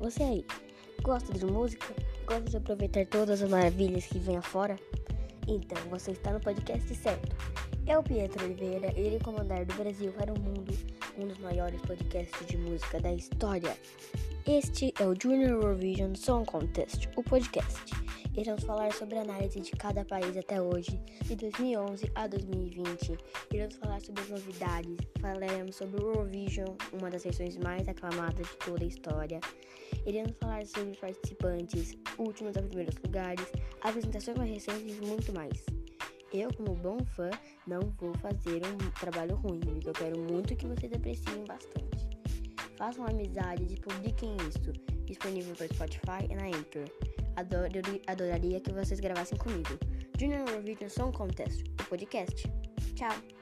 você aí, gosta de música? Gosta de aproveitar todas as maravilhas que vem afora? Então, você está no podcast certo. Eu, Pietro Oliveira, irei comandar do Brasil para o mundo um dos maiores podcasts de música da história. Este é o Junior Eurovision Song Contest, o podcast. Iremos falar sobre a análise de cada país até hoje, de 2011 a 2020. Iremos falar sobre as novidades, falaremos sobre o Eurovision, uma das versões mais aclamadas de toda a história. Iremos falar sobre os participantes, últimos a primeiros lugares, apresentações mais recentes e muito mais. Eu, como bom fã, não vou fazer um trabalho ruim, porque eu quero muito que vocês apreciem bastante. Façam amizades e publiquem isso, disponível para Spotify e na Anchor. Adoraria, adoraria que vocês gravassem comigo. Junior Eurovision Song Contest, o podcast. Tchau!